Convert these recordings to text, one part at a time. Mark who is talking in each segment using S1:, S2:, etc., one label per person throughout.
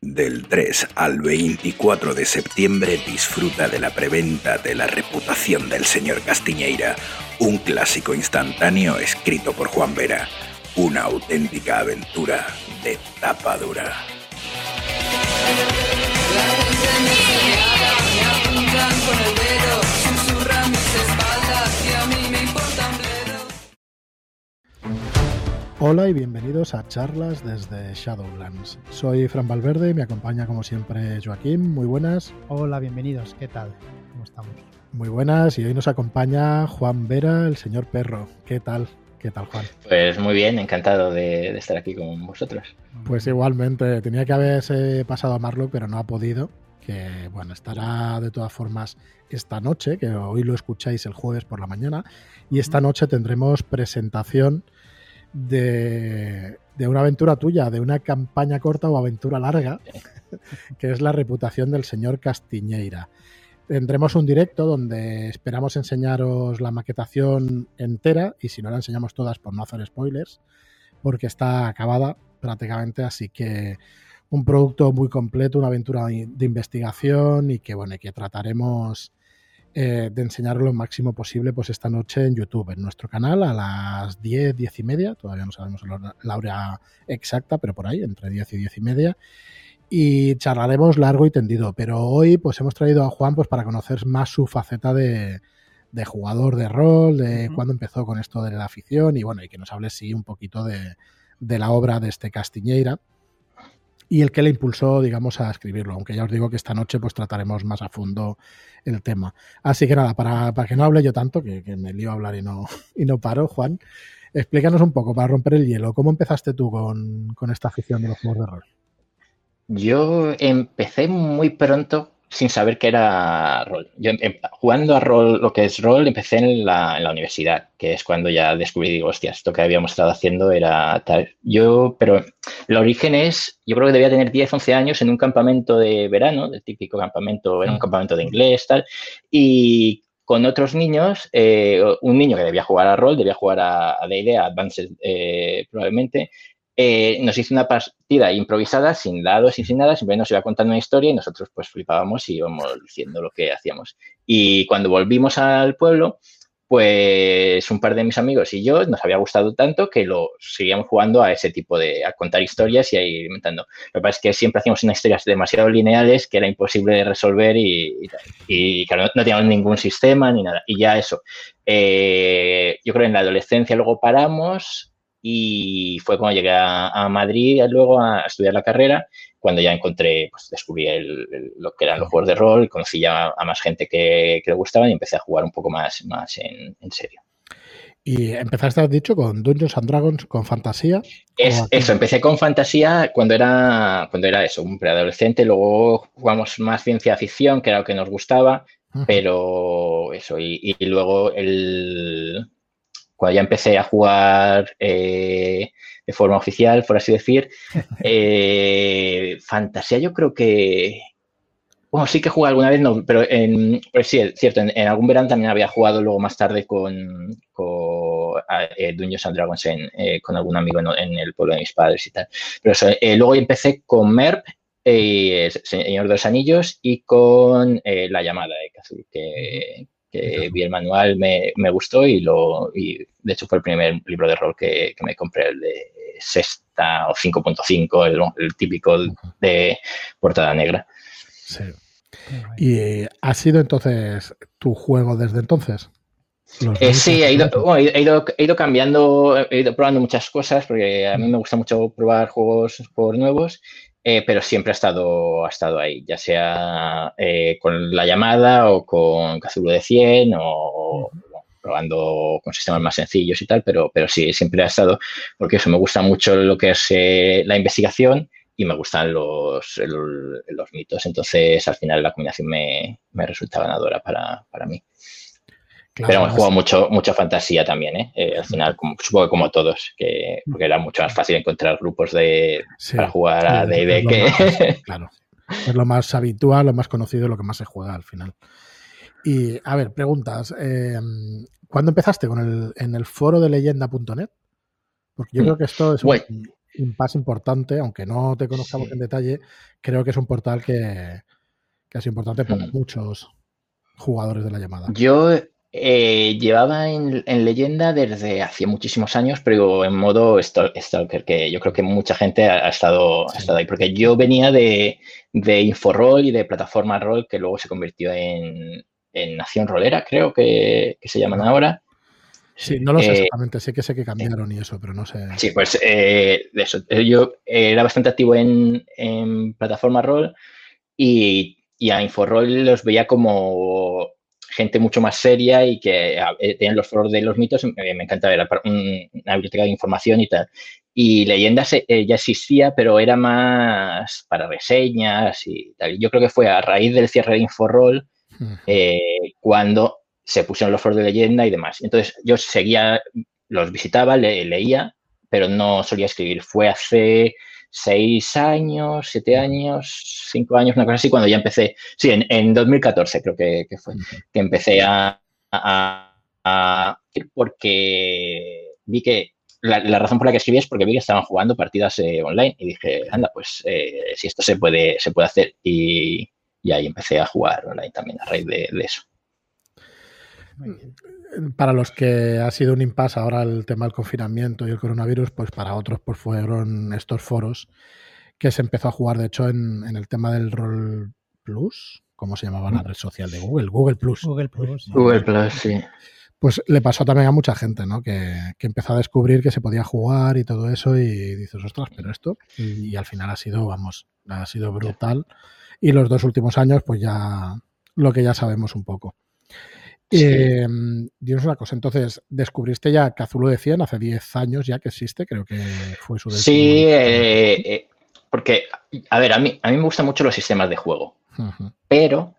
S1: Del 3 al 24 de septiembre disfruta de la preventa de La reputación del señor Castiñeira, un clásico instantáneo escrito por Juan Vera, una auténtica aventura de tapa dura.
S2: Hola y bienvenidos a charlas desde Shadowlands. Soy Fran Valverde y me acompaña como siempre Joaquín. Muy buenas.
S3: Hola, bienvenidos. ¿Qué tal? ¿Cómo estamos?
S2: Muy buenas y hoy nos acompaña Juan Vera, el señor perro. ¿Qué tal? ¿Qué tal, Juan?
S4: Pues muy bien, encantado de, estar aquí con vosotros.
S2: Pues igualmente, tenía que haberse pasado a Marlo, pero no ha podido. Que bueno, estará de todas formas esta noche, que hoy lo escucháis el jueves por la mañana. Y esta noche tendremos presentación de, una aventura tuya, de una campaña corta o aventura larga, que es la reputación del señor Castiñeira. Tendremos un directo donde esperamos enseñaros la maquetación entera y si no la enseñamos todas por no hacer spoilers, porque está acabada prácticamente, así que un producto muy completo, una aventura de investigación y que bueno, que trataremos eh, de enseñarlo lo máximo posible pues esta noche en YouTube, en nuestro canal a las 10, 10 y media, todavía no sabemos la hora exacta, pero por ahí, entre 10 y 10 y media. Y charlaremos largo y tendido, pero hoy pues hemos traído a Juan pues para conocer más su faceta de, jugador de rol, de cuándo empezó con esto de la afición y bueno, y que nos hable sí un poquito de, de la obra de este Castiñeira y el que le impulsó, digamos, a escribirlo. Aunque ya os digo que esta noche pues trataremos más a fondo el tema. Así que nada, para, para que no hable yo tanto, que, me lío a hablar y no, y no paro, Juan, explícanos un poco para romper el hielo. ¿Cómo empezaste tú con, con esta afición de los juegos de rol?
S4: Yo empecé muy pronto sin saber qué era rol. Yo em, jugando a rol, lo que es rol, empecé en la, en la, universidad, que es cuando ya descubrí, digo, hostia, esto que habíamos estado haciendo era tal. Yo, pero el origen es, yo creo que debía tener 10, 11 años en un campamento de verano, el típico campamento, era un mm. campamento de inglés, tal, y con otros niños, eh, un niño que debía jugar a rol, debía jugar a D&D, a Advanced eh, probablemente, eh, nos hizo una partida improvisada, sin dados y sin nada, simplemente nos iba contando una historia y nosotros pues flipábamos y íbamos diciendo lo que hacíamos. Y cuando volvimos al pueblo, pues un par de mis amigos y yo nos había gustado tanto que lo seguíamos jugando a ese tipo de, a contar historias y a ir inventando. Lo que pasa es que siempre hacíamos unas historias demasiado lineales que era imposible de resolver y, y, claro, no, teníamos ningún sistema ni nada. Y ya eso. Eh, yo creo que en la adolescencia luego paramos, y fue cuando llegué a, Madrid luego a estudiar la carrera, cuando ya encontré, pues descubrí lo que eran los juegos de rol, conocí ya a más gente que, le gustaban y empecé a jugar un poco más, más en, serio.
S2: Y empezaste, has dicho, con Dungeons and Dragons, con fantasía.
S4: Es, eso, empecé con fantasía cuando era, cuando era eso, un preadolescente. Luego jugamos más ciencia ficción, que era lo que nos gustaba. Pero eso, y luego el, cuando ya empecé a jugar eh, de forma oficial, por así decir, eh, fantasía yo creo que... Bueno, sí que jugué alguna vez, no, pero en, pues sí, es cierto, en, algún verano también había jugado luego más tarde con, con eh, Dungeons and Dragons con algún amigo en, el pueblo de mis padres y tal. Pero luego empecé con MERP, Señor de los Anillos, y con La Llamada de Kazul, que, que vi el manual, me, gustó y, lo, y de hecho fue el primer libro de rol que, me compré, el de sexta o 5.5, el, el, típico de portada negra.
S2: Sí. ¿Y ha sido entonces tu juego desde entonces?
S4: Eh, sí, he ido, he, ido, he ido, cambiando, he ido probando muchas cosas porque a mí me gusta mucho probar juegos por nuevos eh, pero siempre ha estado, ha estado ahí, ya sea eh, con la llamada o con Cazulo de 100 o, probando con sistemas más sencillos y tal, pero, pero sí, siempre ha estado, porque eso me gusta mucho lo que es eh, la investigación y me gustan los, los mitos, entonces al final la combinación me, me resulta ganadora para, para mí pero hemos jugado mucho, mucha fantasía también, ¿eh? eh al final, como, supongo que como todos, que, porque era mucho más fácil encontrar grupos de, para jugar a D&D que...
S2: claro, es lo más habitual, lo más conocido, lo que más se juega al final. Y, a ver, preguntas. Eh, ¿Cuándo empezaste con el, en el foro de leyenda.net? Porque yo mm. creo que esto es impasse importante, aunque no te conozcamos en detalle, creo que es un portal que, que es importante para mm. muchos jugadores de la llamada.
S4: Yo eh, llevaba en, leyenda desde hace muchísimos años, pero en modo Stalker, que yo creo que mucha gente ha, estado, estado ahí, porque yo venía de, de y de Plataforma Roll, que luego se convirtió en, en Nación Rolera, creo que, se llaman ahora.
S2: Sí, no lo sé eh, exactamente, sé que sé que cambiaron y eso, pero no sé.
S4: Sí, pues eh, eso. Yo era bastante activo en, en Plataforma Roll y, y a Inforroll los veía como gente mucho más seria y que eh, tienen los foros de los mitos, me, encanta ver una biblioteca de información y tal. Y Leyendas eh, ya existía, pero era más para reseñas y tal. Yo creo que fue a raíz del cierre de Inforroll eh, cuando se pusieron los foros de leyenda y demás. Entonces yo seguía, los visitaba, leía, pero no solía escribir. Fue hace seis años, siete años, cinco años, una cosa así, cuando ya empecé, sí, en, 2014 creo que, fue, que empecé a, a, porque vi que la, razón por la que escribí es porque vi que estaban jugando partidas eh, online y dije, anda, pues eh, si esto se puede, se puede hacer y, ahí empecé a jugar online también a raíz de, de eso
S2: para los que ha sido un impasse ahora el tema del confinamiento y el coronavirus, pues para otros pues fueron estos foros que se empezó a jugar, de hecho, en, el tema del Roll Plus, ¿cómo se llamaba la red social de Google? Google Plus.
S3: Google Plus.
S4: Google Plus, sí.
S2: Pues le pasó también a mucha gente, ¿no? Que, empezó a descubrir que se podía jugar y todo eso y dices, ostras, pero esto. Y, al final ha sido, vamos, ha sido brutal. Y los dos últimos años, pues ya lo que ya sabemos un poco. Eh, dinos una cosa, entonces, descubriste ya Cazulo de 100 hace 10 años ya que existe, creo que fue su
S4: Sí, eh, eh, porque, a ver, a mí, a mí me gustan mucho los sistemas de juego, pero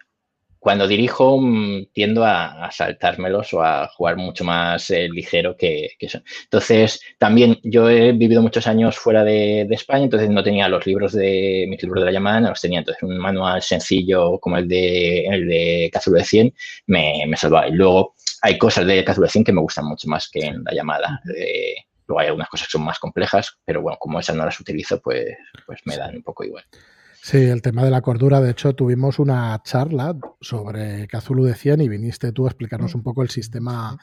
S4: cuando dirijo mm, tiendo a, saltármelos o a jugar mucho más eh, ligero que, eso. Entonces, también yo he vivido muchos años fuera de, España, entonces no tenía los libros de mis libros de la llamada, no los tenía. Entonces, un manual sencillo como el de, el de de 100 me, me salvaba. Y luego hay cosas de Cazulo de 100 que me gustan mucho más que en la llamada. Eh, luego hay algunas cosas que son más complejas, pero bueno, como esas no las utilizo, pues, pues me dan un poco igual.
S2: Sí, el tema de la cordura. De hecho, tuvimos una charla sobre Cazulu de 100 y viniste tú a explicarnos un poco el sistema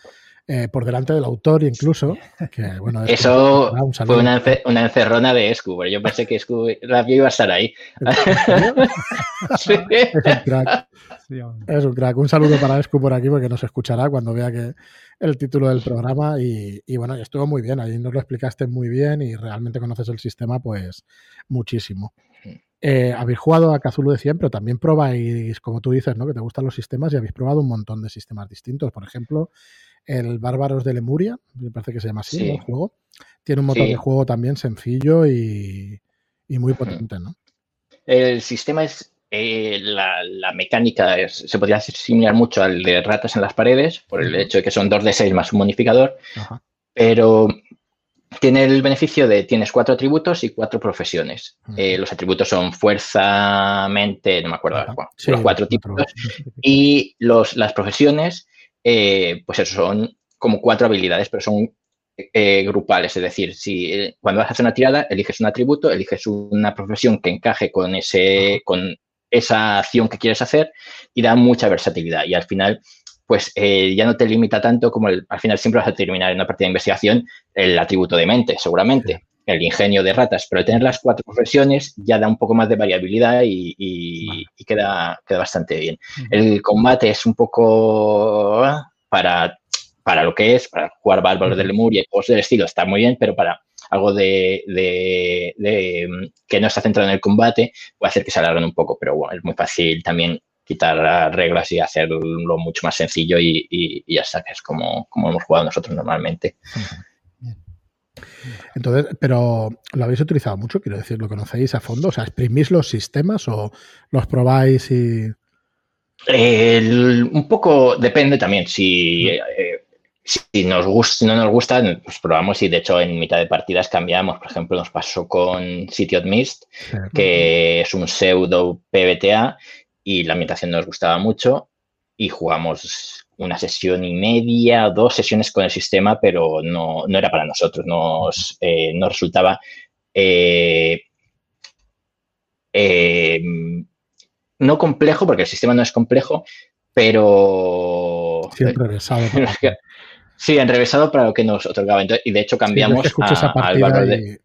S2: eh, por delante del autor incluso. Que, bueno,
S4: Eso fue una, encerrona de Escu, yo pensé que Escu iba a estar ahí.
S2: Es un crack. Es un crack. Un saludo para Escu por aquí porque nos escuchará cuando vea que el título del programa y, y bueno, estuvo muy bien, ahí nos lo explicaste muy bien y realmente conoces el sistema pues muchísimo. Eh, habéis jugado a Cthulhu de 100, pero también probáis, como tú dices, ¿no? que te gustan los sistemas y habéis probado un montón de sistemas distintos. Por ejemplo, el Bárbaros de Lemuria, me parece que se llama así el juego, tiene un motor de juego también sencillo y, muy potente. ¿no?
S4: El sistema es eh, la, mecánica se podría asimilar mucho al de ratas en las paredes, por el hecho de que son 2 de 6 más un modificador, pero tiene el beneficio de tienes cuatro atributos y cuatro profesiones. Eh, los atributos son fuerza, mente, no me acuerdo los cuatro tipos. Y los, las profesiones, eh, pues eso son como cuatro habilidades, pero son eh, grupales. Es decir, si cuando vas a hacer una tirada, eliges un atributo, eliges una profesión que encaje con ese, con esa acción que quieres hacer y da mucha versatilidad. Y al final pues eh, ya no te limita tanto como al final siempre vas a terminar en una partida de investigación el atributo de mente, seguramente, el ingenio de ratas, pero tener las cuatro profesiones ya da un poco más de variabilidad y, queda, queda, bastante bien. El combate es un poco ah, para, para lo que es, para jugar bárbaros de Lemuria y cosas del estilo, está muy bien, pero para algo de, que no está centrado en el combate puede hacer que se alarguen un poco, pero bueno, es muy fácil también quitar reglas y hacerlo mucho más sencillo y, ya está, que es como, como hemos jugado nosotros normalmente.
S2: Entonces, pero ¿lo habéis utilizado mucho? Quiero decir, ¿lo conocéis a fondo? O sea, ¿exprimís los sistemas o los probáis y...?
S4: un poco depende también. Si, eh, si nos gusta, no nos gusta, pues probamos y de hecho en mitad de partidas cambiamos. Por ejemplo, nos pasó con City of Mist, que es un pseudo PBTA y la ambientación nos gustaba mucho y jugamos una sesión y media, dos sesiones con el sistema, pero no, no era para nosotros, nos, eh, resultaba eh, eh, no complejo, porque el sistema no es complejo, pero...
S2: Sí, enrevesado.
S4: sí, enrevesado para lo que nos otorgaba. y de hecho cambiamos
S2: al valor de,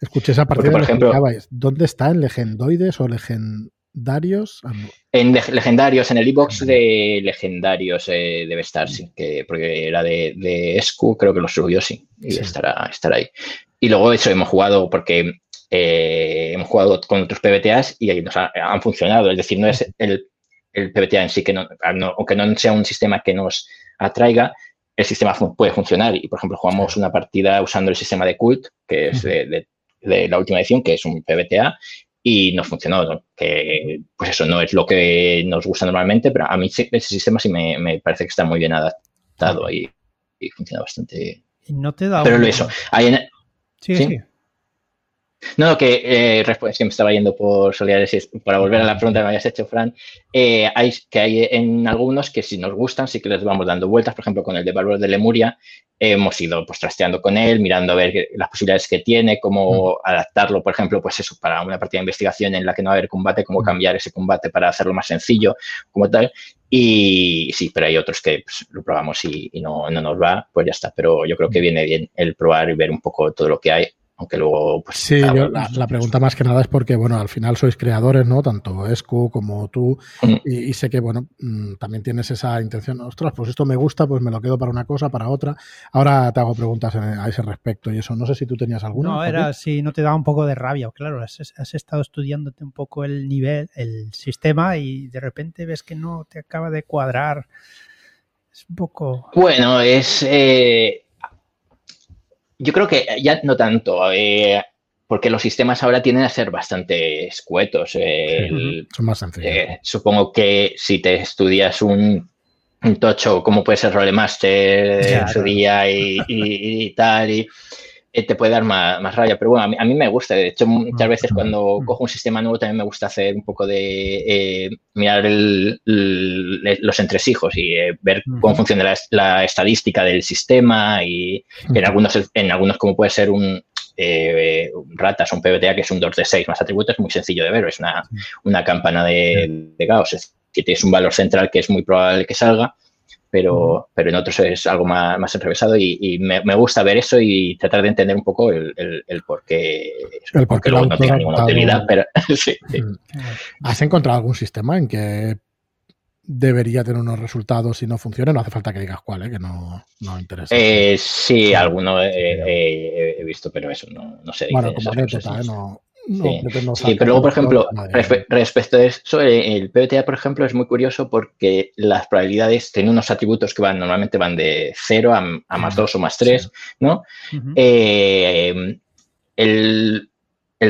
S2: Escuché esa partida por ejemplo, ¿Dónde está? ¿En Legendoides o Legendarios? Ah,
S4: en Legendarios, en el e-box de Legendarios eh, debe estar, sí, que, porque era de, de Escu, creo que lo subió, sí, y Estará, estará ahí. Y luego eso hemos jugado porque eh, hemos jugado con otros PBTAs y nos han funcionado. Es decir, no es el, el PBTA en sí que no, aunque no sea un sistema que nos atraiga, el sistema puede funcionar. Y, por ejemplo, jugamos una partida usando el sistema de Cult, que es de, la última edición, que es un PBTA, y nos funcionó. Que, pues eso no es lo que nos gusta normalmente, pero a mí ese sistema sí me, parece que está muy bien adaptado y, funciona bastante.
S3: no te da
S4: Pero lo eso.
S3: sí, sí.
S4: No, que, eh, que me estaba yendo por solidaridad, para volver a la pregunta que me habías hecho, Fran, eh, hay, que hay en algunos que si nos gustan, sí que les vamos dando vueltas, por ejemplo, con el de Valor de Lemuria, hemos ido pues trasteando con él, mirando a ver las posibilidades que tiene, cómo mm. adaptarlo, por ejemplo, pues eso, para una partida de investigación en la que no va a haber combate, cómo mm. cambiar ese combate para hacerlo más sencillo, como tal. Y sí, pero hay otros que pues, lo probamos y, no, no nos va, pues ya está. Pero yo creo que mm. viene bien el probar y ver un poco todo lo que hay aunque luego... Pues,
S2: sí, la, pregunta más que nada es porque, bueno, al final sois creadores, ¿no? Tanto Escu como tú, mm. y, sé que, bueno, mm, también tienes esa intención, ostras, pues esto me gusta, pues me lo quedo para una cosa, para otra. Ahora te hago preguntas a ese respecto y eso, no sé si tú tenías alguna.
S3: No, era si no te da un poco de rabia, claro, has, has estado estudiándote un poco el nivel, el sistema y de repente ves que no te acaba de cuadrar. Es un poco...
S4: Bueno, es... Eh yo creo que ya no tanto, eh, porque los sistemas ahora tienden a ser bastante escuetos.
S2: Son más sencillos.
S4: Eh, supongo que si te estudias un, tocho, como puede ser Rolemaster en su día y, y, tal, y eh, te puede dar más, más rabia. Pero bueno, a mí, me gusta. De hecho, muchas veces cuando cojo un sistema nuevo también me gusta hacer un poco de mirar los entresijos y ver cómo funciona la, estadística del sistema y en algunos, en algunos como puede ser un, eh, ratas, un PBTA que es un 2 de 6 más atributos, es muy sencillo de ver, es una, una campana de, de Gauss. Es decir, tienes un valor central que es muy probable que salga pero, pero en otros es algo más, más enrevesado y, me, gusta ver eso y tratar de entender un poco el, el, por qué,
S2: el por
S4: luego no tiene ninguna utilidad. Pero, sí.
S2: ¿Has encontrado algún sistema en que debería tener unos resultados y no funcione? No hace falta que digas cuál, ¿eh? que no, no interesa.
S4: Eh, sí, alguno he, visto, pero eso no, no sé.
S2: Bueno, como anécdota, ¿eh? no,
S4: sí, pero luego, por ejemplo, respecto a eso, el PBTA, por ejemplo, es muy curioso porque las probabilidades tienen unos atributos que van normalmente van de 0 a, más 2 o más 3, ¿no? Eh, el,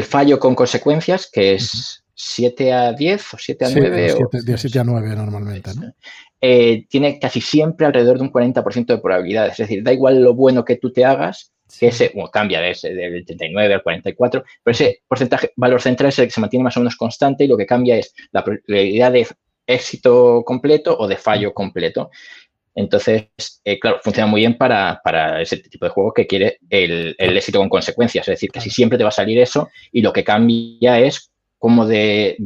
S4: fallo con consecuencias, que es 7 a 10 o 7 a 9.
S2: 7, a 9 normalmente, ¿no?
S4: Eh, tiene casi siempre alrededor de un 40% de probabilidades. Es decir, da igual lo bueno que tú te hagas, que ese, bueno, cambia de ese, del 39 al 44, pero ese porcentaje, valor central es el que se mantiene más o menos constante y lo que cambia es la probabilidad de éxito completo o de fallo completo. Entonces, eh, claro, funciona muy bien para, ese tipo de juego que quiere el, el, éxito con consecuencias. Es decir, que si siempre te va a salir eso y lo que cambia es como de,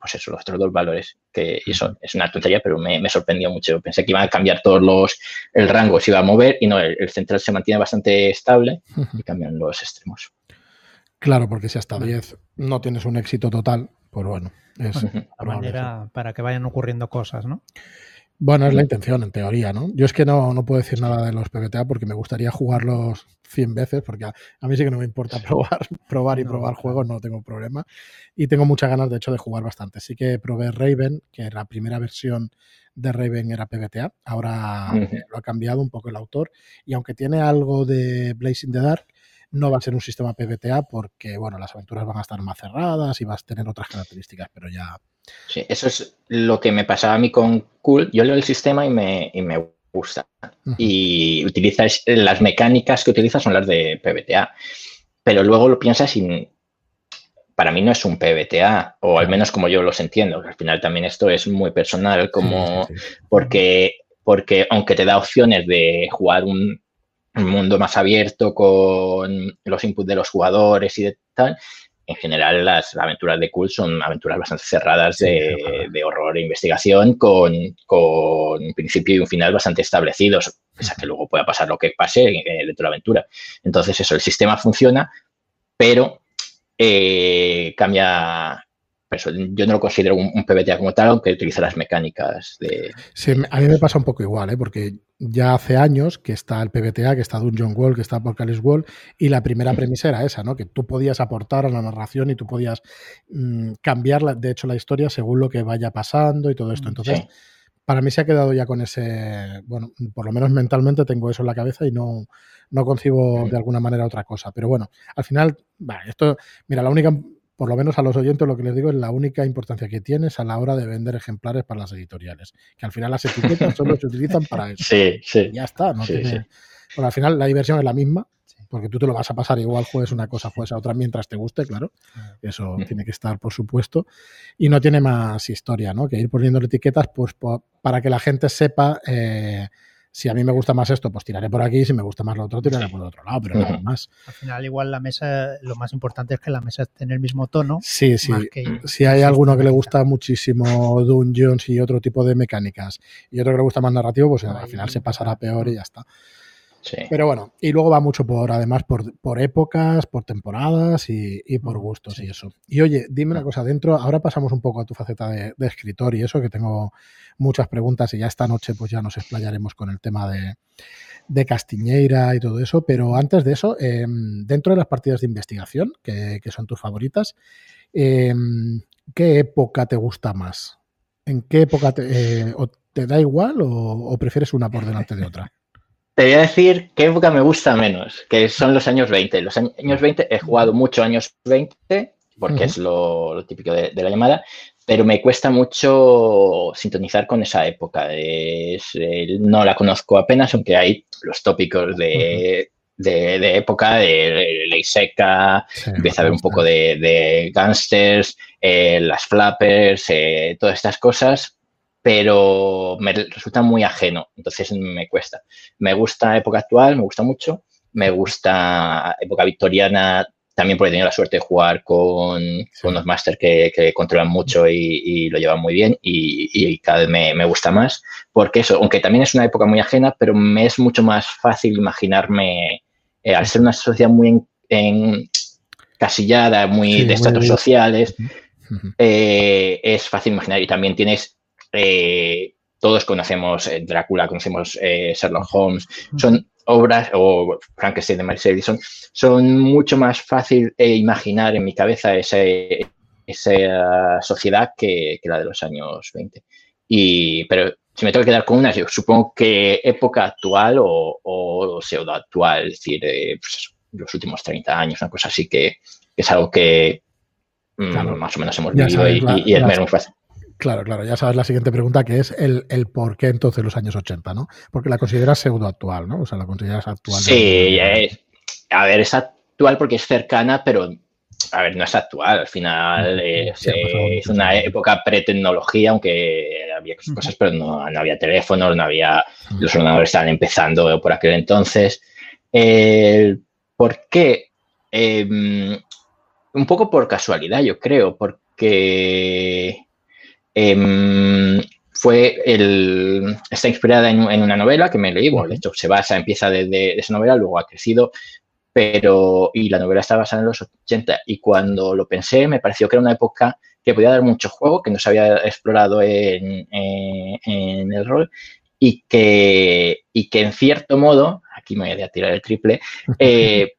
S4: pues eso, los otros dos valores, que eso es una tontería, pero me, sorprendió mucho. Pensé que iban a cambiar todos los, el rango se iba a mover y no, el, central se mantiene bastante estable y cambian los extremos.
S2: Claro, porque si hasta 10 no tienes un éxito total, pues bueno, es
S3: manera para que vayan ocurriendo cosas, ¿no?
S2: Bueno, es la intención, en teoría, ¿no? Yo es que no, no puedo decir nada de los PBTA porque me gustaría jugarlos 100 veces, porque a, mí sí que no me importa probar, probar y probar juegos, no tengo problema. Y tengo muchas ganas, de hecho, de jugar bastante. Sí que probé Raven, que la primera versión de Raven era PBTA, ahora lo ha cambiado un poco el autor. Y aunque tiene algo de Blazing the Dark, no va a ser un sistema PBTA porque, bueno, las aventuras van a estar más cerradas y vas a tener otras características, pero ya
S4: Sí, eso es lo que me pasaba a mí con Cool. Yo leo el sistema y me, y me gusta. Y utiliza las mecánicas que utiliza son las de PBTA. Pero luego lo piensas y para mí no es un PBTA, o al menos como yo los entiendo. Al final también esto es muy personal, como porque, porque aunque te da opciones de jugar un, un mundo más abierto con los inputs de los jugadores y de tal. En general, las aventuras de Cool son aventuras bastante cerradas de, horror e investigación con, un principio y un final bastante establecidos, pese a que luego pueda pasar lo que pase eh, dentro de la aventura. Entonces, eso, el sistema funciona, pero eh, cambia, yo no lo considero un, PBTA como tal, aunque utiliza las mecánicas de...
S2: Sí, a mí me pasa un poco igual, ¿eh? porque ya hace años que está el PBTA, que está Dungeon Wall, que está Apocalypse Wall, y la primera premisa era esa, ¿no? Que tú podías aportar a la narración y tú podías mm, cambiar, de hecho, la historia según lo que vaya pasando y todo esto. Mm, Entonces, para mí se ha quedado ya con ese, bueno, por lo menos mentalmente tengo eso en la cabeza y no, no concibo de alguna manera otra cosa. Pero bueno, al final, esto, mira, la única por lo menos a los oyentes lo que les digo es la única importancia que tienes a la hora de vender ejemplares para las editoriales. Que al final las etiquetas solo se utilizan para eso.
S4: Sí, sí.
S2: ya está. No tiene... Bueno, al final la diversión es la misma, porque tú te lo vas a pasar igual, juegues una cosa, juegues a otra mientras te guste, claro. Eso tiene que estar, por supuesto. Y no tiene más historia, ¿no? Que ir poniendo etiquetas pues, para que la gente sepa eh, si a mí me gusta más esto, pues tiraré por aquí, si me gusta más lo otro, tiraré por el otro lado, pero nada más.
S3: Al final, igual la mesa, lo más importante es que la mesa esté en el mismo tono.
S2: Sí, sí. Si hay alguno que le gusta muchísimo Dungeons y otro tipo de mecánicas y otro que le gusta más narrativo, pues al final se pasará peor y ya está. Pero bueno, y luego va mucho por, además, por, por épocas, por temporadas y, por gustos y eso. Y oye, dime una cosa, dentro, ahora pasamos un poco a tu faceta de, escritor y eso, que tengo muchas preguntas y ya esta noche pues ya nos explayaremos con el tema de, de Castiñeira y todo eso, pero antes de eso, em, dentro de las partidas de investigación, que, son tus favoritas, em, ¿qué época te gusta más? ¿En qué época te, eh, te da igual o prefieres una por delante de otra?
S4: Te voy a decir qué época me gusta menos, que son los años 20. Los años 20 he jugado mucho años 20, porque es lo, típico de, la llamada, pero me cuesta mucho sintonizar con esa época. no la conozco apenas, aunque hay los tópicos de, época, de, ley seca, empieza a haber un poco de, gangsters, eh, las flappers, eh, todas estas cosas, pero me resulta muy ajeno, entonces me cuesta. Me gusta época actual, me gusta mucho, me gusta época victoriana también porque he tenido la suerte de jugar con, unos máster que, controlan mucho y, lo llevan muy bien y, cada vez me, gusta más, porque eso, aunque también es una época muy ajena, pero me es mucho más fácil imaginarme, eh, al ser una sociedad muy encasillada, muy de estatus sociales, eh, es fácil imaginar y también tienes eh, todos conocemos eh, Drácula, conocemos eh, Sherlock Holmes, son obras, o Frankenstein de Mary Edison, son mucho más fácil imaginar en mi cabeza esa sociedad que, la de los años 20. Y, pero si me tengo que quedar con una, yo supongo que época actual o, pseudo actual, es decir, pues los últimos 30 años, una cosa así que, es algo que mm, más o menos hemos vivido y, es muy fácil.
S2: Claro, claro, ya sabes la siguiente pregunta que es el, el por qué entonces los años 80, ¿no? Porque la consideras pseudo actual, ¿no? O sea, la consideras actual.
S4: Sí, es, a ver, es actual porque es cercana, pero a ver, no es actual. Al final es, una época pre-tecnología, aunque había cosas, pero no, había teléfonos, no había. Los ordenadores estaban empezando por aquel entonces. ¿Por qué? Em, un poco por casualidad, yo creo, porque Em, fue el, está inspirada en, una novela que me leí, bueno, de hecho se basa, empieza de, esa novela, luego ha crecido, pero, y la novela está basada en los 80, y cuando lo pensé me pareció que era una época que podía dar mucho juego, que no se había explorado en, el rol, y que, y que en cierto modo, aquí me voy a tirar el triple, eh,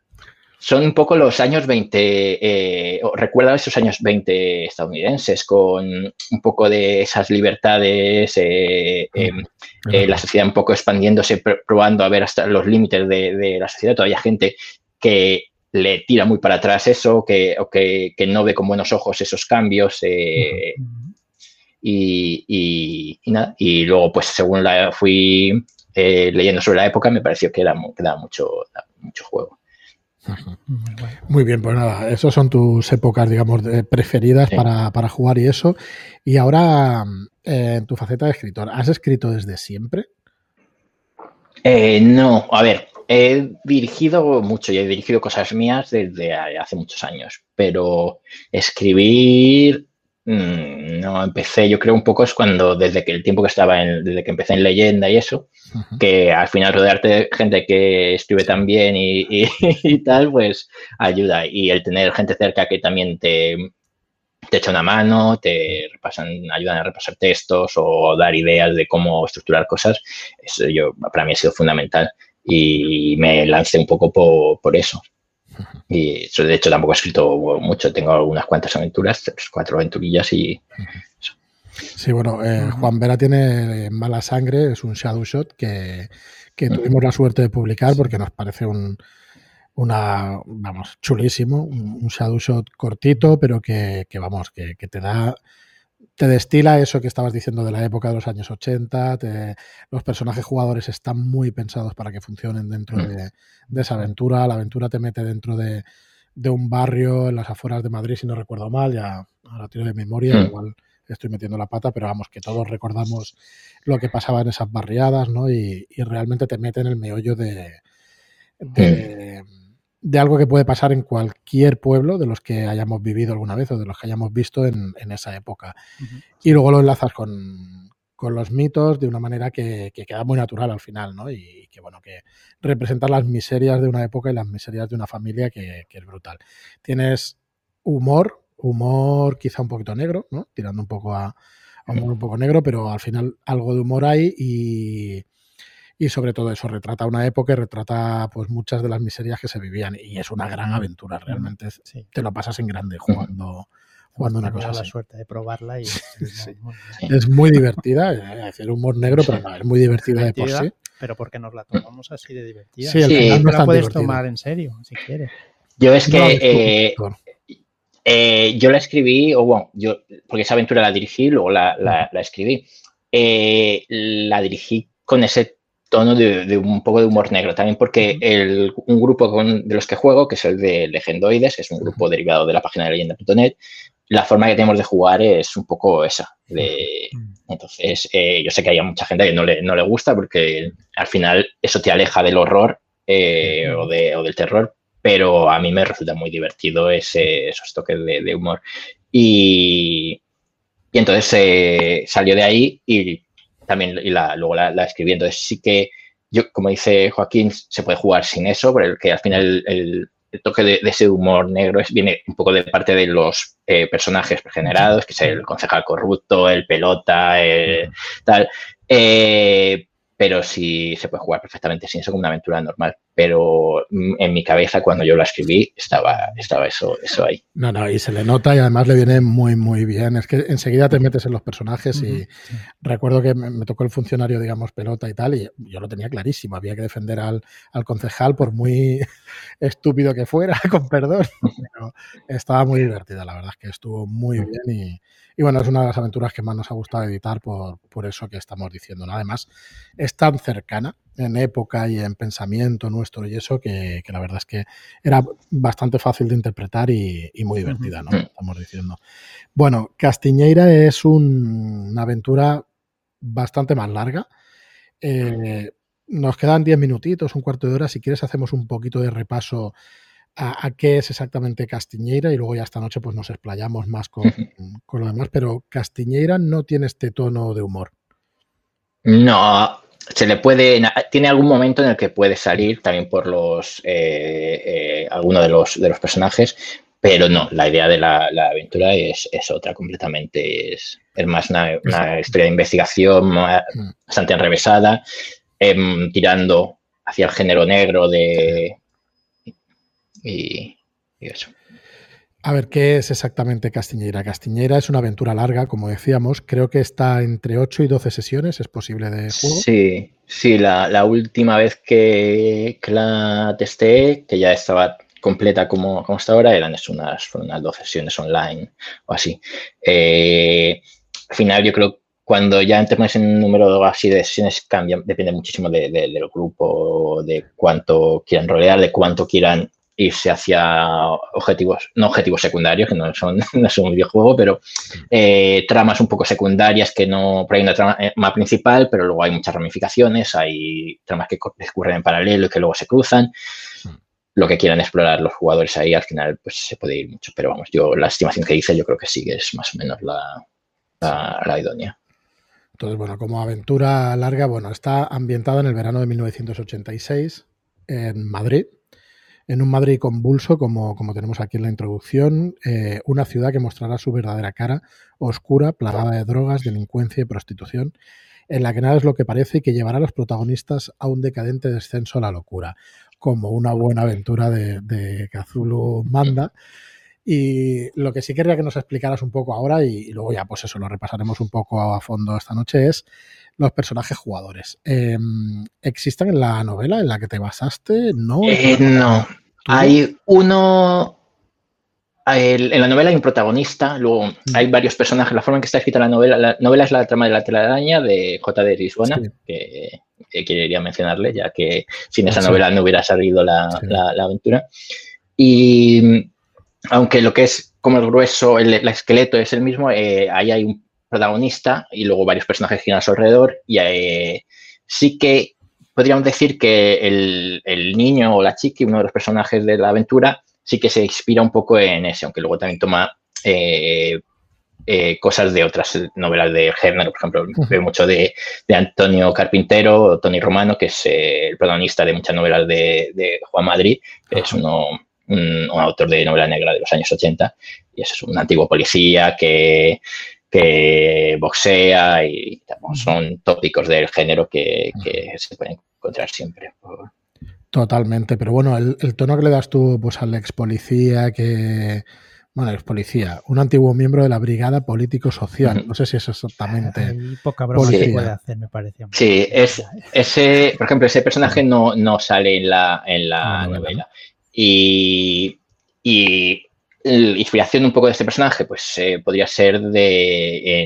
S4: son un poco los años 20, eh, recuerda esos años 20 estadounidenses, con un poco de esas libertades, eh, em, eh, la sociedad un poco expandiéndose, probando a ver hasta los límites de, la sociedad. Todavía gente que le tira muy para atrás eso, que, o que, no ve con buenos ojos esos cambios. Y, y, luego, pues según la fui leyendo sobre la época, me pareció que, era, que daba mucho, mucho juego.
S2: Muy bien, pues nada, esas son tus épocas, digamos, preferidas para, jugar y eso. Y ahora, eh, en tu faceta de escritor, ¿has escrito desde siempre?
S4: Eh, no, a ver, he dirigido mucho y he dirigido cosas mías desde hace muchos años, pero escribir no empecé, yo creo un poco es cuando desde que el tiempo que estaba en, desde que empecé en leyenda y eso, que al final rodearte de gente que escribe tan bien y, y, tal, pues ayuda. Y el tener gente cerca que también te, te echa una mano, te repasan, ayudan a repasar textos o dar ideas de cómo estructurar cosas, eso yo, para mí ha sido fundamental y me lancé un poco por, eso. Y eso, de hecho, tampoco he escrito mucho. Tengo algunas cuantas aventuras, cuatro aventurillas y eso.
S2: Sí, bueno, eh, Juan Vera tiene mala sangre, es un shadow shot que, tuvimos la suerte de publicar porque nos parece un, una, vamos, chulísimo, un, shadow shot cortito, pero que, vamos, que, te da te destila eso que estabas diciendo de la época de los años 80. los personajes jugadores están muy pensados para que funcionen dentro mm. de, esa aventura. La aventura te mete dentro de, un barrio en las afueras de Madrid, si no recuerdo mal. Ya ahora tiro de memoria, mm. igual estoy metiendo la pata, pero vamos, que todos recordamos lo que pasaba en esas barriadas, ¿no? Y, realmente te mete en el meollo de, de de algo que puede pasar en cualquier pueblo de los que hayamos vivido alguna vez o de los que hayamos visto en, esa época. Y luego lo enlazas con, los mitos de una manera que, queda muy natural al final, ¿no? Y, que, bueno, que representa las miserias de una época y las miserias de una familia que, es brutal. Tienes humor, humor quizá un poquito negro, ¿no? Tirando un poco a, a humor un poco negro, pero al final algo de humor hay y y sobre todo eso retrata una época y retrata pues muchas de las miserias que se vivían y es una gran aventura realmente. te lo pasas en grande jugando jugando una cosa
S3: la suerte de probarla y
S2: es muy divertida es decir humor negro pero es muy divertida, de por sí.
S3: pero porque nos la tomamos así de divertida.
S2: Sí, el
S3: no la puedes tomar en serio si quieres.
S4: Yo es que eh, eh, yo la escribí o bueno yo porque esa aventura la dirigí luego la, la, escribí. Eh, la dirigí con ese tono de, un poco de humor negro, también porque el, un grupo de los que juego, que es el de Legendoides, que es un grupo derivado de la página de leyenda.net, la forma que tenemos de jugar es un poco esa. entonces, eh, yo sé que hay mucha gente que no le, no le gusta porque al final eso te aleja del horror eh, o, de, o, del terror, pero a mí me resulta muy divertido ese, esos toques de, humor. Y, y entonces eh, salió de ahí y también y la, luego la, la, escribí. Entonces sí que yo, como dice Joaquín, se puede jugar sin eso, porque al final el, toque de, ese humor negro es, viene un poco de parte de los eh, personajes generados, que es el concejal corrupto, el pelota, el, tal. Eh, pero sí se puede jugar perfectamente sin eso como una aventura normal. Pero mm, en mi cabeza, cuando yo la escribí, estaba, estaba eso, eso ahí.
S2: No, no, y se le nota y además le viene muy, muy bien. Es que enseguida te metes en los personajes y recuerdo que me, tocó el funcionario, digamos, pelota y tal, y yo lo tenía clarísimo. Había que defender al, al concejal por muy estúpido que fuera, con perdón. Pero estaba muy divertida, la verdad es que estuvo muy bien y y bueno, es una de las aventuras que más nos ha gustado editar por, por eso que estamos diciendo. Además, es tan cercana en época y en pensamiento nuestro y eso que, la verdad es que era bastante fácil de interpretar y, muy divertida, ¿no? Estamos diciendo. Bueno, Castiñeira es una aventura bastante más larga. Eh, nos quedan 10 minutitos, un cuarto de hora. Si quieres, hacemos un poquito de repaso a, qué es exactamente Castiñeira y luego ya esta noche pues nos explayamos más con, lo demás, pero Castiñeira no tiene este tono de humor.
S4: No, se le puede, tiene algún momento en el que puede salir también por los, eh, eh, algunos de los, de los personajes, pero no, la idea de la, aventura es, otra completamente, es, más una, historia de investigación mm. bastante enrevesada, em, tirando hacia el género negro de, y, eso.
S2: A ver, ¿qué es exactamente Castiñeira? Castiñeira es una aventura larga, como decíamos. Creo que está entre 8 y 12 sesiones, ¿es posible de juego?
S4: Sí, sí, la, última vez que, la testé, que ya estaba completa como, como ahora, eran unas, unas 12 sesiones online o así. Eh, al final, yo creo cuando ya entremos en un número así de sesiones, cambia, depende muchísimo del grupo, de cuánto quieran rolear, de cuánto quieran irse hacia objetivos, no objetivos secundarios, que no son, no son un videojuego, pero eh, tramas un poco secundarias que no, por ahí una trama eh, principal, pero luego hay muchas ramificaciones, hay tramas que discurren en paralelo y que luego se cruzan. Lo que quieran explorar los jugadores ahí, al final, pues se puede ir mucho. Pero vamos, yo la estimación que hice, yo creo que sí que es más o menos la, la idónea.
S2: Entonces, bueno, como aventura larga, bueno, está ambientada en el verano de 1986 en Madrid, en un Madrid convulso, como, como tenemos aquí en la introducción, eh, una ciudad que mostrará su verdadera cara, oscura, plagada de drogas, delincuencia y prostitución, en la que nada es lo que parece y que llevará a los protagonistas a un decadente descenso a la locura, como una buena aventura de, de manda. Y lo que sí querría que nos explicaras un poco ahora, y, luego ya pues eso lo repasaremos un poco a fondo esta noche, es los personajes jugadores. Em, ¿Existen en la novela en la que te basaste? No.
S4: Eh, no. Hay uno. en la novela hay un protagonista, luego mm. hay varios personajes. La forma en que está escrita la novela, la novela es la trama de la telaraña de J.D. Lisbona, que, quería mencionarle, ya que sin esa novela no hubiera salido la, la aventura. Y aunque lo que es como el grueso, el, esqueleto es el mismo, eh, ahí hay un protagonista y luego varios personajes que giran a su alrededor y eh, sí que podríamos decir que el, niño o la chica, uno de los personajes de la aventura, sí que se inspira un poco en ese, aunque luego también toma eh, cosas de otras novelas de género, por ejemplo, veo mucho de, Antonio Carpintero, Tony Romano, que es el protagonista de muchas novelas de, Juan Madrid, que es uno un, autor de novela negra de los años 80, y es un antiguo policía que, que boxea y son tópicos del género que, se pueden encontrar siempre.
S2: Totalmente, pero bueno, el, tono que le das tú pues, al ex policía que, bueno, ex policía, un antiguo miembro de la Brigada Político-Social. No sé si es exactamente.
S3: poca broma sí. puede hacer, me parece.
S4: Sí, es, ese, por ejemplo, ese personaje no, no sale en la, en la novela. Y, la inspiración un poco de este personaje, pues eh, podría ser de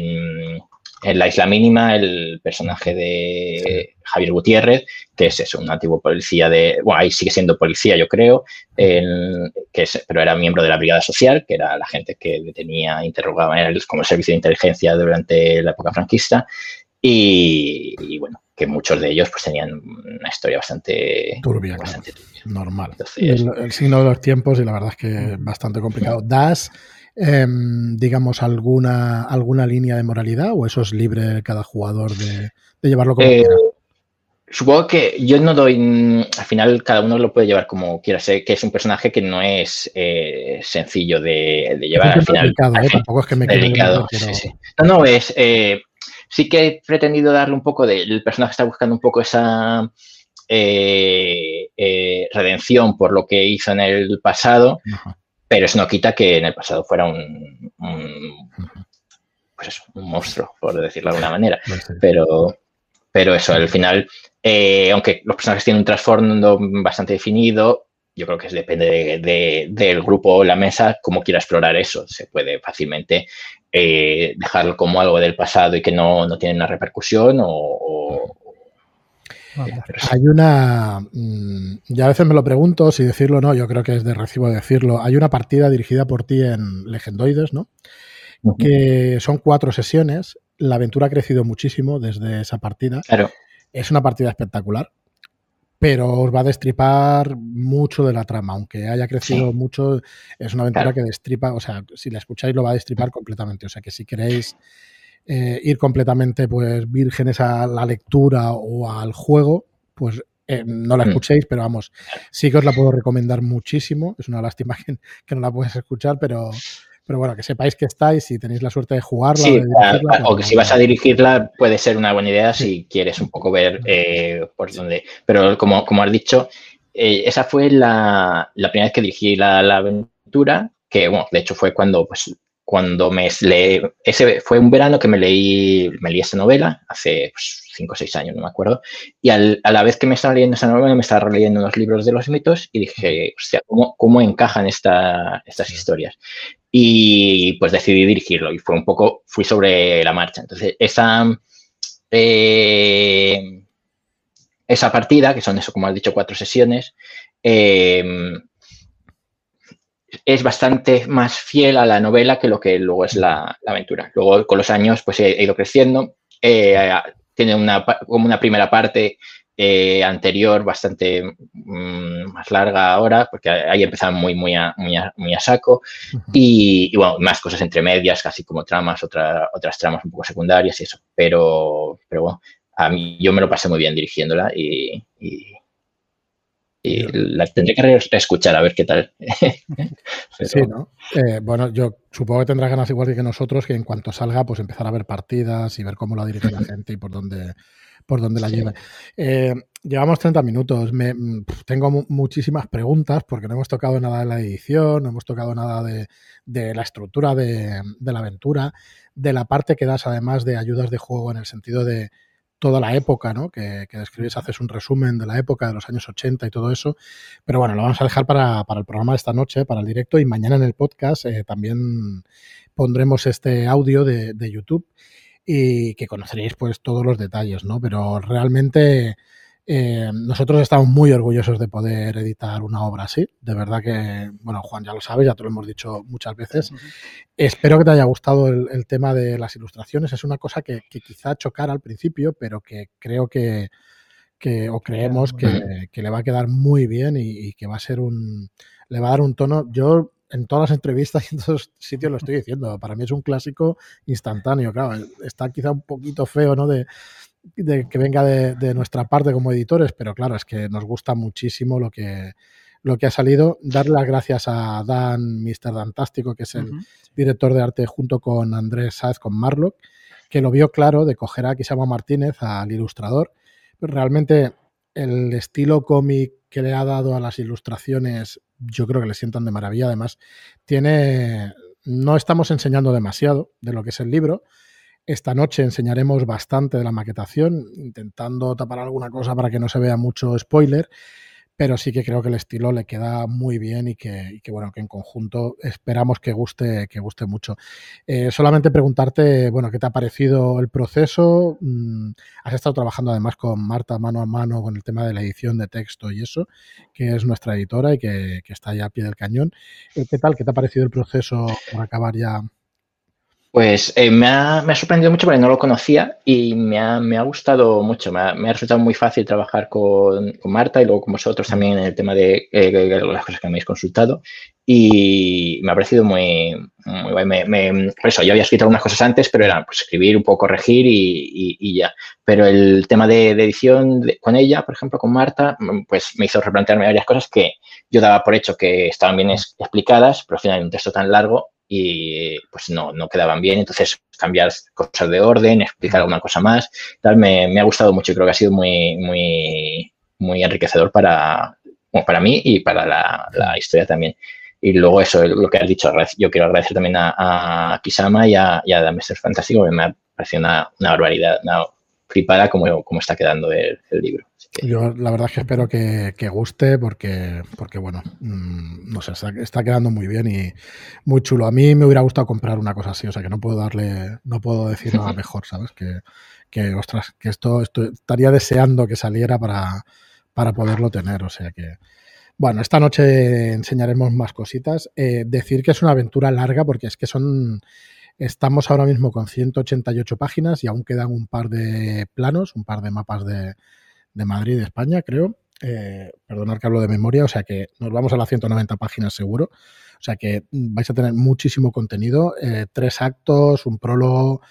S4: en, La Isla Mínima, el personaje de Javier Gutiérrez, que es eso, un antiguo policía de, bueno, ahí sigue siendo policía, yo creo, que es, pero era miembro de la Brigada Social, que era la gente que detenía, interrogaba, era como servicio de inteligencia durante la época franquista, y, bueno, que muchos de ellos pues tenían una historia bastante
S2: turbia. Normal. el, signo de los tiempos y la verdad es que bastante complicado. ¿Das, em, digamos, alguna, alguna línea de moralidad o eso es libre cada jugador de, llevarlo como eh, quiera?
S4: Supongo que yo no doy, al final cada uno lo puede llevar como quiera. Sé que es un personaje que no es eh, sencillo de, llevar al final.
S2: ¿eh? Tampoco es que me
S4: delicado, No, no, es, sí que he pretendido darle un poco de. El personaje está buscando un poco esa eh, eh, redención por lo que hizo en el pasado, pero eso no quita que en el pasado fuera un. pues un monstruo, por decirlo de alguna manera. Pero, pero eso, al final, eh, aunque los personajes tienen un trasfondo bastante definido, yo creo que depende del grupo o la mesa cómo quiera explorar eso. Se puede fácilmente eh, dejarlo como algo del pasado y que no, tiene una repercusión o,
S2: hay una. Mm, ya a veces me lo pregunto si decirlo o no, yo creo que es de recibo decirlo. Hay una partida dirigida por ti en Legendoides, ¿no? Que son cuatro sesiones. La aventura ha crecido muchísimo desde esa partida.
S4: Claro.
S2: Es una partida espectacular pero os va a destripar mucho de la trama, aunque haya crecido mucho, es una aventura que destripa, o sea, si la escucháis lo va a destripar completamente, o sea que si queréis eh, ir completamente pues vírgenes a la lectura o al juego, pues eh, no la mm. escuchéis, pero vamos, sí que os la puedo recomendar muchísimo, es una lástima que no la puedes escuchar, pero pero bueno, que sepáis que estáis, si tenéis la suerte de jugarla.
S4: o, que si vas a dirigirla puede ser una buena idea si quieres un poco ver eh, por dónde. Pero como, como has dicho, eh, esa fue la, primera vez que dirigí la, aventura, que bueno, de hecho fue cuando pues, cuando me leí, ese fue un verano que me leí, me leí esta novela, hace pues, cinco o seis años, no me acuerdo, y a la vez que me estaba leyendo esa novela, me estaba releyendo unos libros de los mitos y dije, hostia, ¿cómo, cómo encajan esta, estas historias? Y pues decidí dirigirlo y fue un poco, fui sobre la marcha. Entonces, esa, eh, esa partida, que son eso, como has dicho, cuatro sesiones, em, es bastante más fiel a la novela que lo que luego es la, aventura. Luego, con los años, pues he, ido creciendo. Eh, tiene una, como una primera parte eh, anterior bastante mm, más larga ahora, porque ahí empezaban muy, muy, a, muy, muy a saco. y, bueno, más cosas entre medias, casi como tramas, otra, otras tramas un poco secundarias y eso. Pero, pero bueno, a mí yo me lo pasé muy bien dirigiéndola y, la tendré que escuchar a ver qué tal.
S2: Sí, ¿no? Eh, bueno, yo supongo que tendrá ganas igual que nosotros, que en cuanto salga, pues empezar a ver partidas y ver cómo la dirige la gente y por dónde, por donde la lleva. Eh, llevamos 30 minutos. Me, mm, tengo muchísimas preguntas porque no hemos tocado nada de la edición, no hemos tocado nada de, la estructura de, la aventura, de la parte que das además de ayudas de juego en el sentido de toda la época, ¿no? Que, que describes, haces un resumen de la época de los años 80 y todo eso. Pero bueno, lo vamos a dejar para, el programa de esta noche, para el directo y mañana en el podcast eh, también pondremos este audio de, de YouTube y que conoceréis pues todos los detalles, ¿no? Pero realmente eh, nosotros estamos muy orgullosos de poder editar una obra así. De verdad que, bueno, Juan ya lo sabe, ya te lo hemos dicho muchas veces. Espero que te haya gustado el, tema de las ilustraciones. Es una cosa que, quizá chocara al principio, pero que creo que, que o creemos que, que, le va a quedar muy bien y, y, que va a ser un, le va a dar un tono. Yo en todas las entrevistas y en todos los sitios lo estoy diciendo. Para mí es un clásico instantáneo. Claro, está quizá un poquito feo, ¿no? De, que venga de, nuestra parte como editores, pero claro, es que nos gusta muchísimo lo que, lo que ha salido. Darle las gracias a Dan, Mr. Dantástico, que es el director de arte, junto con Andrés Saez, con Marlock, que lo vio claro de coger a Kisama Martínez, al ilustrador. Realmente el estilo cómic que le ha dado a las ilustraciones, yo creo que le sientan de maravilla. Además, tiene. No estamos enseñando demasiado de lo que es el libro. Esta noche enseñaremos bastante de la maquetación, intentando tapar alguna cosa para que no se vea mucho spoiler pero sí que creo que el estilo le queda muy bien y que, bueno, que en conjunto esperamos que guste, que guste mucho. Eh, solamente preguntarte, bueno, ¿qué te ha parecido el proceso? Mm, has estado trabajando además con Marta mano a mano con el tema de la edición de texto y eso, que es nuestra editora y que, que está ya a pie del cañón. Eh, ¿Qué tal? ¿Qué te ha parecido el proceso por acabar ya
S4: pues eh, me, ha, sorprendido mucho porque no lo conocía y me ha, gustado mucho. Me ha, resultado muy fácil trabajar con, Marta y luego con vosotros también en el tema de eh, las cosas que me habéis consultado. Y me ha parecido muy, muy guay. Por eso, yo había escrito algunas cosas antes, pero era pues, escribir, un poco corregir y, ya. Pero el tema de, edición con ella, por ejemplo, con Marta, pues me hizo replantearme varias cosas que yo daba por hecho que estaban bien explicadas, pero al final un texto tan largo y pues no, no quedaban bien. Entonces, cambiar cosas de orden, explicar alguna cosa más, tal, me, me ha gustado mucho y creo que ha sido muy, muy, muy enriquecedor para, para mí y para la, la, historia también. Y luego eso, lo que has dicho, yo quiero agradecer también a, a Kisama y a, y a Mr. Fantástico, que me ha parecido una, una barbaridad, una flipada como, como está quedando el libro.
S2: Yo la verdad es que espero que, guste porque, porque bueno, mm, no sé, está, quedando muy bien y muy chulo. A mí me hubiera gustado comprar una cosa así, o sea que no puedo darle, no puedo decir nada mejor, ¿sabes? Que, que ostras, que esto, estaría deseando que saliera para, para poderlo tener, o sea que... Bueno, esta noche enseñaremos más cositas. Eh, decir que es una aventura larga porque es que son... Estamos ahora mismo con 188 páginas y aún quedan un par de planos, un par de mapas de, de Madrid, de España, creo. Eh, perdonar que hablo de memoria, o sea que nos vamos a las 190 páginas seguro. O sea que vais a tener muchísimo contenido, eh, tres actos, un prólogo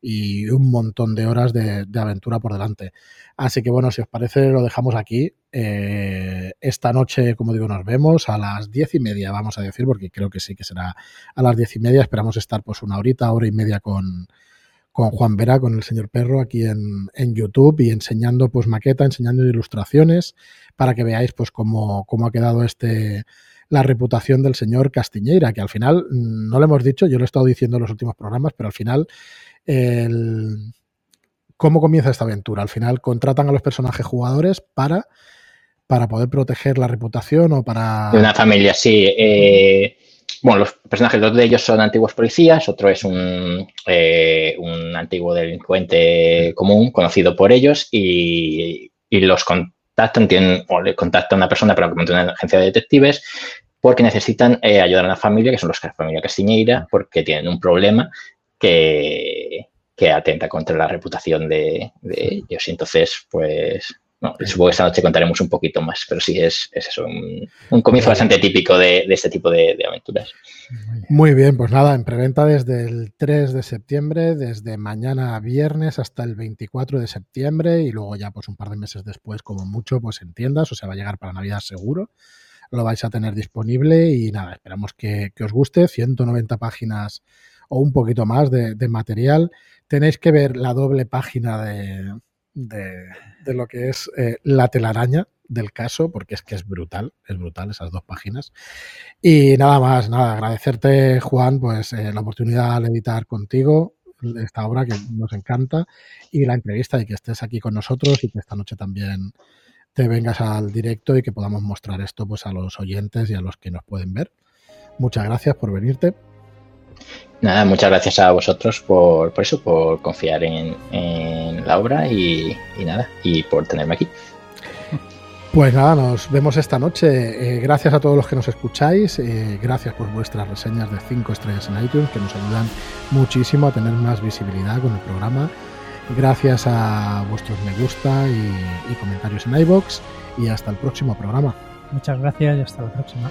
S2: y un montón de horas de, aventura por delante. Así que bueno, si os parece, lo dejamos aquí. Eh, esta noche, como digo, nos vemos a las diez y media, vamos a decir, porque creo que sí que será a las diez y media. Esperamos estar pues una horita, hora y media con, con Juan Vera, con el señor Perro, aquí en, en, YouTube y enseñando pues maqueta, enseñando ilustraciones para que veáis pues cómo, cómo ha quedado este la reputación del señor Castiñeira, que al final, mm, no lo hemos dicho, yo lo he estado diciendo en los últimos programas, pero al final, el, ¿cómo comienza esta aventura? Al final contratan a los personajes jugadores para, para poder proteger la reputación o para...
S4: De una familia, sí. Eh, bueno, los personajes, dos de ellos son antiguos policías, otro es un, eh, un antiguo delincuente común conocido por ellos y, los contactan, tienen, o le contacta una persona para que monte una agencia de detectives porque necesitan eh, ayudar a la familia, que son los de la familia Castiñeira, porque tienen un problema que, que atenta contra la reputación de, ellos. Y entonces, pues, supongo que esta noche contaremos un poquito más, pero sí es, eso, un, comienzo bastante típico de, este tipo de, aventuras.
S2: Muy bien, pues nada, en preventa desde el 3 de septiembre, desde mañana viernes hasta el 24 de septiembre y luego ya pues un par de meses después, como mucho, pues en tiendas, o sea, va a llegar para Navidad seguro. Lo vais a tener disponible y nada, esperamos que, os guste. 190 páginas o un poquito más de material. Tenéis que ver la doble página de, de, lo que es eh, la telaraña del caso, porque es que es brutal, es brutal esas dos páginas. Y nada más, nada, agradecerte, Juan, pues eh, la oportunidad de editar contigo esta obra que nos encanta y la entrevista y que estés aquí con nosotros y que esta noche también te vengas al directo y que podamos mostrar esto pues a los oyentes y a los que nos pueden ver. Muchas gracias por venirte.
S4: Nada, muchas gracias a vosotros por, eso, por confiar en, la obra y, nada, y por tenerme aquí.
S2: Pues nada, nos vemos esta noche. Eh, gracias a todos los que nos escucháis. Eh, gracias por vuestras reseñas de 5 estrellas en iTunes, que nos ayudan muchísimo a tener más visibilidad con el programa. Gracias a vuestros me gusta y, y comentarios en iBox. Y hasta el próximo programa.
S3: Muchas gracias y hasta la próxima.